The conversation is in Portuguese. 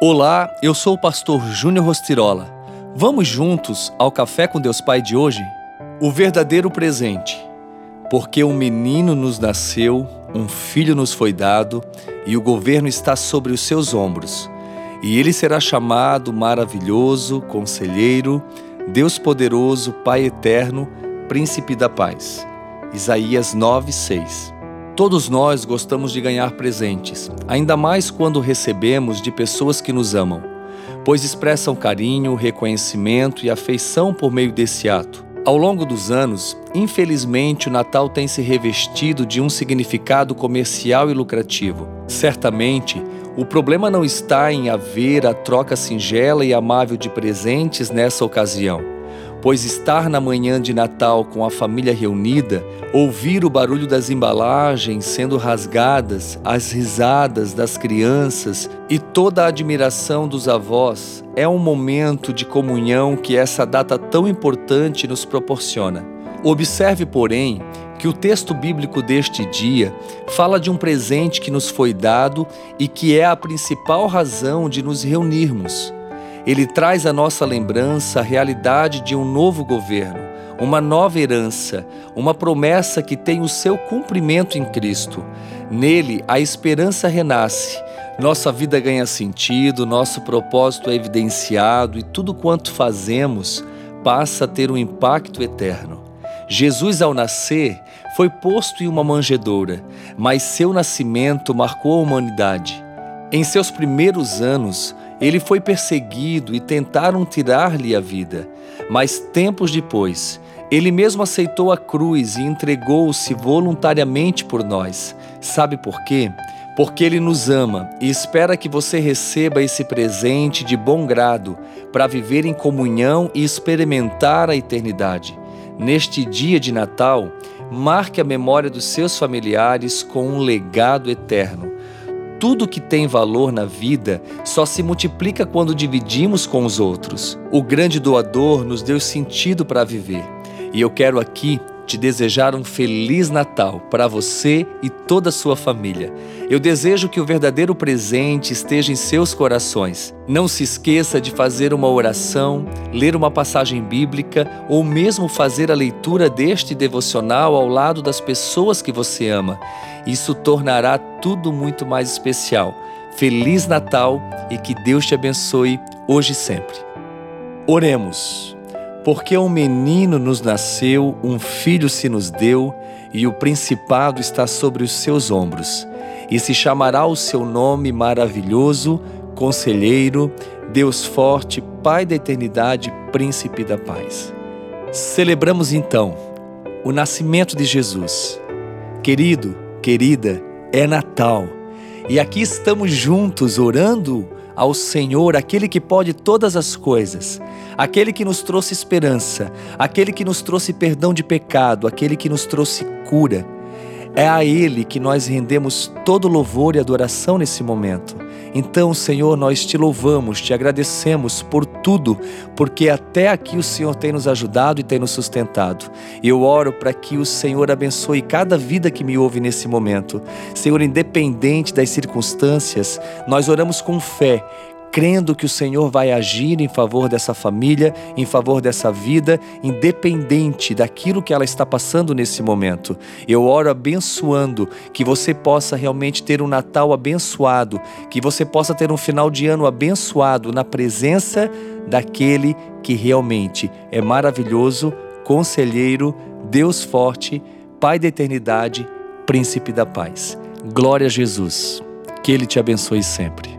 Olá, eu sou o pastor Júnior Rostirola. Vamos juntos ao Café com Deus Pai de hoje? O verdadeiro presente. Porque um menino nos nasceu, um filho nos foi dado, e o governo está sobre os seus ombros. E ele será chamado Maravilhoso, Conselheiro, Deus Poderoso, Pai Eterno, Príncipe da Paz. Isaías 9, 6. Todos nós gostamos de ganhar presentes, ainda mais quando recebemos de pessoas que nos amam, pois expressam carinho, reconhecimento e afeição por meio desse ato. Ao longo dos anos, infelizmente, o Natal tem se revestido de um significado comercial e lucrativo. Certamente, o problema não está em haver a troca singela e amável de presentes nessa ocasião pois estar na manhã de Natal com a família reunida, ouvir o barulho das embalagens sendo rasgadas, as risadas das crianças e toda a admiração dos avós é um momento de comunhão que essa data tão importante nos proporciona. Observe, porém, que o texto bíblico deste dia fala de um presente que nos foi dado e que é a principal razão de nos reunirmos. Ele traz à nossa lembrança a realidade de um novo governo, uma nova herança, uma promessa que tem o seu cumprimento em Cristo. Nele, a esperança renasce, nossa vida ganha sentido, nosso propósito é evidenciado e tudo quanto fazemos passa a ter um impacto eterno. Jesus, ao nascer, foi posto em uma manjedoura, mas seu nascimento marcou a humanidade. Em seus primeiros anos, ele foi perseguido e tentaram tirar-lhe a vida, mas tempos depois, ele mesmo aceitou a cruz e entregou-se voluntariamente por nós. Sabe por quê? Porque ele nos ama e espera que você receba esse presente de bom grado para viver em comunhão e experimentar a eternidade. Neste dia de Natal, marque a memória dos seus familiares com um legado eterno tudo que tem valor na vida só se multiplica quando dividimos com os outros. O grande doador nos deu sentido para viver. E eu quero aqui te desejar um feliz Natal para você e toda a sua família. Eu desejo que o verdadeiro presente esteja em seus corações. Não se esqueça de fazer uma oração, ler uma passagem bíblica ou mesmo fazer a leitura deste devocional ao lado das pessoas que você ama. Isso tornará tudo muito mais especial. Feliz Natal e que Deus te abençoe hoje e sempre. Oremos. Porque um menino nos nasceu, um filho se nos deu, e o principado está sobre os seus ombros. E se chamará o seu nome maravilhoso, Conselheiro, Deus forte, Pai da eternidade, Príncipe da paz. Celebramos então o nascimento de Jesus. Querido, querida, é Natal. E aqui estamos juntos orando ao Senhor, aquele que pode todas as coisas, aquele que nos trouxe esperança, aquele que nos trouxe perdão de pecado, aquele que nos trouxe cura. É a Ele que nós rendemos todo louvor e adoração nesse momento. Então, Senhor, nós te louvamos, te agradecemos por tudo, porque até aqui o Senhor tem nos ajudado e tem nos sustentado. Eu oro para que o Senhor abençoe cada vida que me ouve nesse momento. Senhor, independente das circunstâncias, nós oramos com fé crendo que o Senhor vai agir em favor dessa família, em favor dessa vida, independente daquilo que ela está passando nesse momento. Eu oro abençoando que você possa realmente ter um Natal abençoado, que você possa ter um final de ano abençoado na presença daquele que realmente é maravilhoso, conselheiro, Deus forte, Pai da eternidade, príncipe da paz. Glória a Jesus. Que ele te abençoe sempre.